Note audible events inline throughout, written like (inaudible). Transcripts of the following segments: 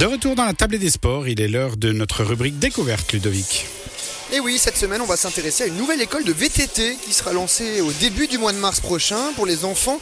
De retour dans la table des sports, il est l'heure de notre rubrique découverte, Ludovic. Et oui, cette semaine, on va s'intéresser à une nouvelle école de VTT qui sera lancée au début du mois de mars prochain pour les enfants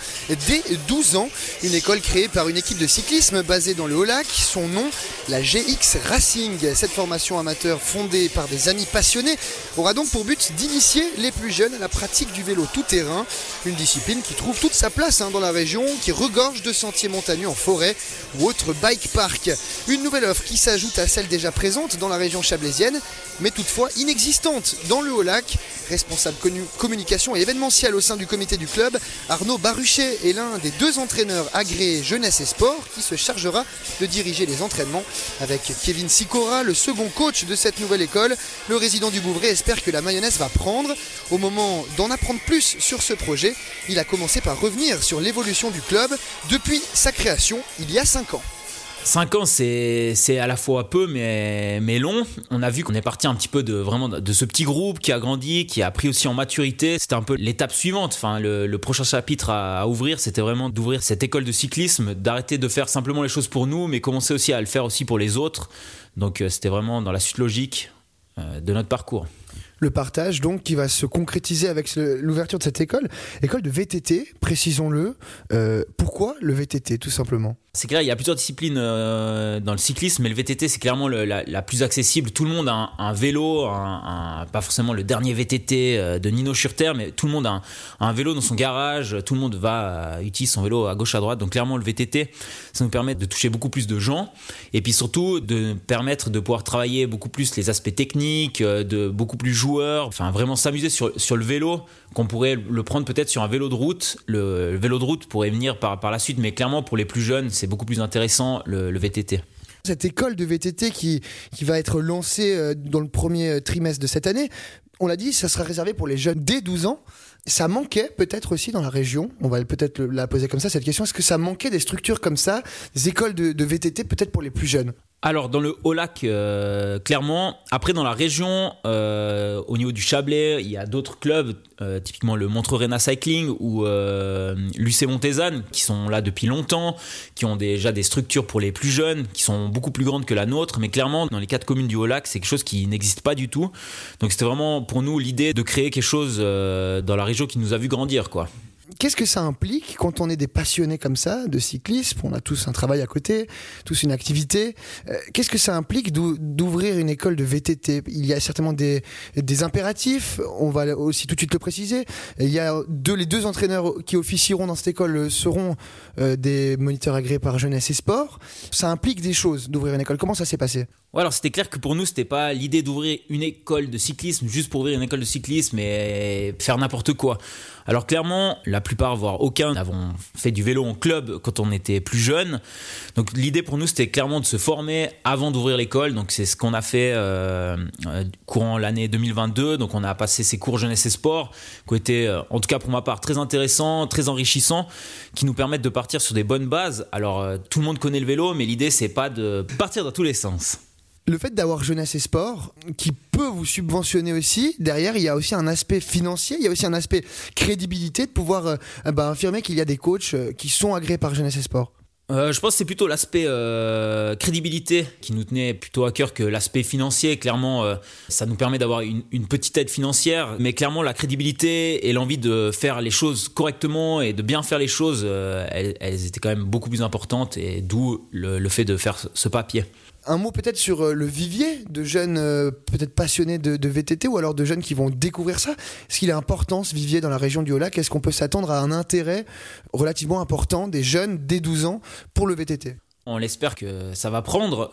dès 12 ans. Une école créée par une équipe de cyclisme basée dans le Haut-Lac. Son nom, la GX Racing. Cette formation amateur fondée par des amis passionnés aura donc pour but d'initier les plus jeunes à la pratique du vélo tout-terrain. Une discipline qui trouve toute sa place hein, dans la région, qui regorge de sentiers montagneux en forêt ou autres bike park. Une nouvelle offre qui s'ajoute à celle déjà présente dans la région chablaisienne, mais toutefois inexistante existante dans le Haut-Lac. Responsable communication et événementiel au sein du comité du club, Arnaud Baruchet est l'un des deux entraîneurs agréés jeunesse et sport qui se chargera de diriger les entraînements. Avec Kevin Sicora, le second coach de cette nouvelle école, le résident du Bouvray espère que la mayonnaise va prendre. Au moment d'en apprendre plus sur ce projet, il a commencé par revenir sur l'évolution du club depuis sa création il y a 5 ans. 5 ans, c'est à la fois peu mais, mais long. On a vu qu'on est parti un petit peu de vraiment de ce petit groupe qui a grandi, qui a pris aussi en maturité. C'était un peu l'étape suivante. Enfin, le, prochain chapitre à, ouvrir, c'était vraiment d'ouvrir cette école de cyclisme, d'arrêter de faire simplement les choses pour nous, mais commencer aussi à le faire aussi pour les autres. Donc, euh, c'était vraiment dans la suite logique euh, de notre parcours le partage donc qui va se concrétiser avec l'ouverture de cette école, école de VTT, précisons-le. Euh, pourquoi le VTT tout simplement? C'est clair, il y a plusieurs disciplines euh, dans le cyclisme, mais le VTT c'est clairement la, plus accessible. Tout le monde a un, vélo, pas forcément le dernier VTT euh, de Nino Schurter, mais tout le monde a un, vélo dans son garage. Tout le monde va utiliser son vélo à gauche à droite. Donc clairement le VTT, ça nous permet de toucher beaucoup plus de gens, et puis surtout de permettre de pouvoir travailler beaucoup plus les aspects techniques, de beaucoup plus jouer enfin vraiment s'amuser sur, sur le vélo, qu'on pourrait le prendre peut-être sur un vélo de route. Le, vélo de route pourrait venir par, par la suite, mais clairement pour les plus jeunes, c'est beaucoup plus intéressant le, VTT cette école de VTT qui, qui va être lancée euh, dans le premier trimestre de cette année, on l'a dit, ça sera réservé pour les jeunes dès 12 ans. Ça manquait peut-être aussi dans la région, on va peut-être la poser comme ça, cette question, est-ce que ça manquait des structures comme ça, des écoles de VTT peut-être pour les plus jeunes? Alors dans le Haut-Lac, euh, clairement. Après dans la région, euh, au niveau du Chablais, il y a d'autres clubs, euh, typiquement le Montreux Cycling ou l'UC Montezanne, qui sont là depuis longtemps, qui ont déjà des structures pour les plus jeunes, qui sont beaucoup plus grandes que la nôtre. Mais clairement, dans les quatre communes du Haut-Lac, c'est quelque chose qui n'existe pas du tout. Donc c'était vraiment pour nous l'idée de créer quelque chose dans la région qui nous a vu grandir, quoi qu'est-ce que ça implique quand on est des passionnés comme ça de cyclisme On a tous un travail à côté, tous une activité. Euh, qu'est-ce que ça implique d'ouvrir une école de VTT Il y a certainement des, des, impératifs. On va aussi tout de suite le préciser. Il y a deux, les deux entraîneurs qui officieront dans cette école seront euh, des moniteurs agréés par Jeunesse et Sport. Ça implique des choses d'ouvrir une école. Comment ça s'est passé? Ouais, alors c'était clair que pour nous, c'était pas l'idée d'ouvrir une école de cyclisme juste pour ouvrir une école de cyclisme et faire n'importe quoi. Alors clairement, la plupart, voire aucun, avons fait du vélo en club quand on était plus jeune. Donc l'idée pour nous, c'était clairement de se former avant d'ouvrir l'école. Donc c'est ce qu'on a fait euh, euh, courant l'année 2022. Donc on a passé ces cours jeunesse et sport qui ont été, euh, en tout cas pour ma part, très intéressants, très enrichissants, qui nous permettent de partir sur des bonnes bases. Alors tout le monde connaît le vélo, mais l'idée c'est pas de partir dans tous les sens le fait d'avoir jeunesse et sport qui peut vous subventionner aussi, derrière il y a aussi un aspect financier, il y a aussi un aspect crédibilité de pouvoir euh, bah, affirmer qu'il y a des coachs euh, qui sont agréés par jeunesse et sport. Euh, je pense que c'est plutôt l'aspect crédibilité qui nous tenait plutôt à cœur que l'aspect financier. Clairement, ça nous permet d'avoir une, petite aide financière, mais clairement la crédibilité et l'envie de faire les choses correctement et de bien faire les choses, elles, étaient quand même beaucoup plus importantes et d'où le fait de faire ce papier un mot peut-être sur euh, le vivier de jeunes euh, peut-être passionnés de, VTT ou alors de jeunes qui vont découvrir ça. Est-ce qu'il est important ce vivier dans la région du Haut-Lac? Est-ce qu'on peut s'attendre à un intérêt relativement important des jeunes dès 12 ans pour le VTT On l'espère que ça va prendre.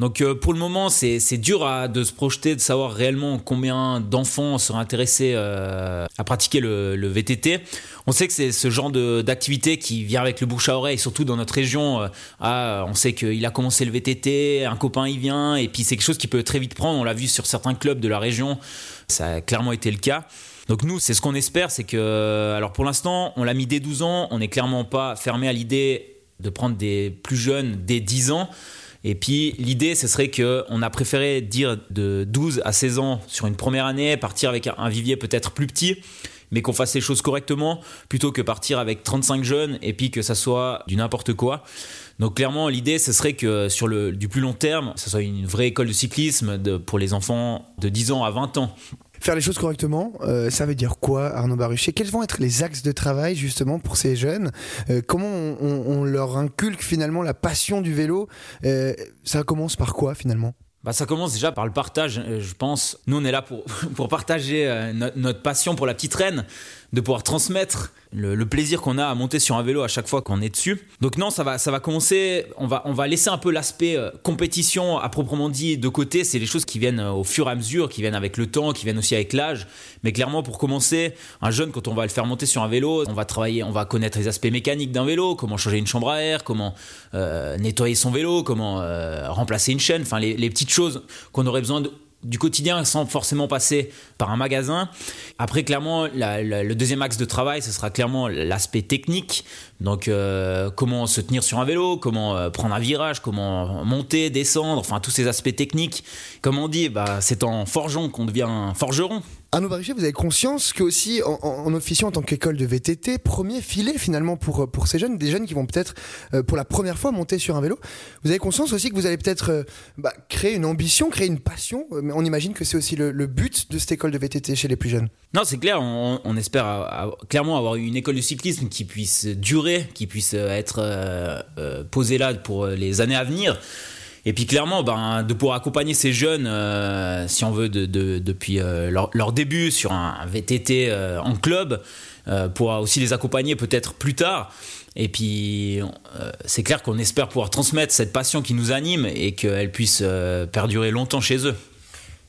Donc euh, pour le moment, c'est dur de se projeter, de savoir réellement combien d'enfants seraient intéressés euh, à pratiquer le, VTT. On sait que c'est ce genre d'activité qui vient avec le bouche à oreille, surtout dans notre région. Euh, on sait qu'il a commencé le VTT, un copain y vient, et puis c'est quelque chose qui peut très vite prendre. On l'a vu sur certains clubs de la région, ça a clairement été le cas. Donc nous, c'est ce qu'on espère, c'est que, alors pour l'instant, on l'a mis dès 12 ans, on n'est clairement pas fermé à l'idée de prendre des plus jeunes dès 10 ans. Et puis l'idée, ce serait qu'on a préféré dire de 12 à 16 ans sur une première année, partir avec un vivier peut-être plus petit, mais qu'on fasse les choses correctement plutôt que partir avec 35 jeunes et puis que ça soit du n'importe quoi. Donc clairement, l'idée, ce serait que sur le du plus long terme, ce soit une vraie école de cyclisme pour les enfants de 10 ans à 20 ans. Faire les choses correctement, euh, ça veut dire quoi, Arnaud Baruchet? Quels vont être les axes de travail justement pour ces jeunes? Euh, Comment on, on, leur inculque finalement la passion du vélo? Euh, Ça commence par quoi finalement? Bah, ça commence déjà par le partage, je pense. Nous, on est là pour, (laughs) pour partager notre, notre passion pour la petite reine, de pouvoir transmettre le, plaisir qu'on a à monter sur un vélo à chaque fois qu'on est dessus. Donc non, ça va, ça va commencer. On va, on va laisser un peu l'aspect euh, compétition à proprement dit de côté. C'est les choses qui viennent euh, au fur et à mesure, qui viennent avec le temps, qui viennent aussi avec l'âge. Mais clairement, pour commencer, un jeune, quand on va le faire monter sur un vélo, on va travailler, on va connaître les aspects mécaniques d'un vélo, comment changer une chambre à air, comment euh, nettoyer son vélo, comment remplacer une chaîne. Enfin, les, les petites choses qu'on aurait besoin de du quotidien sans forcément passer par un magasin. Après, clairement, la, la, le deuxième axe de travail, ce sera clairement l'aspect technique. Donc, euh, comment se tenir sur un vélo, comment euh, prendre un virage, comment monter, descendre, enfin, tous ces aspects techniques. Comme on dit, bah, c'est en forgeant qu'on devient forgeron. Arnaud Barichet, vous avez conscience que aussi en, en, en officiant en tant qu'école de VTT, premier filet finalement pour, pour ces jeunes, des jeunes qui vont peut-être euh, pour la première fois monter sur un vélo, vous avez conscience aussi que vous allez peut-être euh, bah, créer une ambition, créer une passion, mais on imagine que c'est aussi le, le, but de cette école de VTT chez les plus jeunes. Non, c'est clair, on, on espère clairement avoir une école de cyclisme qui puisse durer, qui puisse être euh, euh, posée là pour les années à venir. Et puis clairement, ben, de pouvoir accompagner ces jeunes, euh, si on veut, de, de, depuis euh, leur, début sur un, un VTT euh, en club, pour aussi les accompagner peut-être plus tard. Et puis, c'est clair qu'on espère pouvoir transmettre cette passion qui nous anime et qu'elle puisse perdurer longtemps chez eux.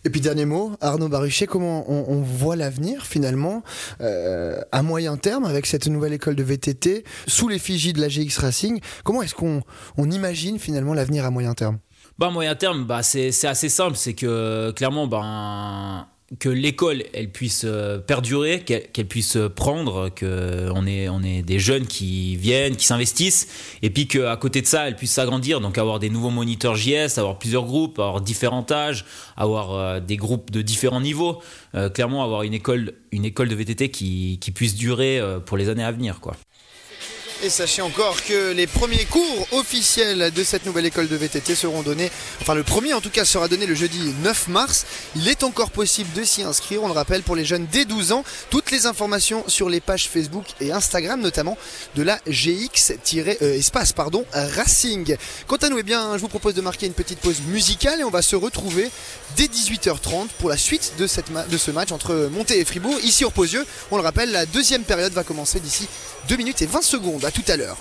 Et puis dernier mot, Arnaud Baruchet, comment on, voit l'avenir finalement euh, à moyen terme avec cette nouvelle école de VTT sous l'effigie de la GX Racing? Comment est-ce qu'on on imagine finalement l'avenir à moyen terme? Bah, moyen terme, bah, c'est assez simple. C'est que clairement, bah, que l'école elle puisse euh, perdurer, qu'elle qu puisse prendre, que on est on est des jeunes qui viennent, qui s'investissent, et puis qu'à côté de ça, elle puisse s'agrandir, donc avoir des nouveaux moniteurs JS, avoir plusieurs groupes, avoir différents âges, avoir euh, des groupes de différents niveaux, euh, clairement avoir une école une école de VTT qui, qui puisse durer euh, pour les années à venir, quoi. Et sachez encore que les premiers cours officiels de cette nouvelle école de VTT seront donnés, enfin le premier en tout cas sera donné le jeudi 9 mars. Il est encore possible de s'y inscrire, on le rappelle, pour les jeunes dès 12 ans. Toutes les informations sur les pages Facebook et Instagram notamment de la GX-espace pardon, Racing. Quant à nous, eh bien, je vous propose de marquer une petite pause musicale et on va se retrouver dès 18h30 pour la suite de, cette de ce match entre Monté et Fribourg. Ici au Posieux, on le rappelle, la deuxième période va commencer d'ici 2 minutes et 20 secondes. À tout à l'heure.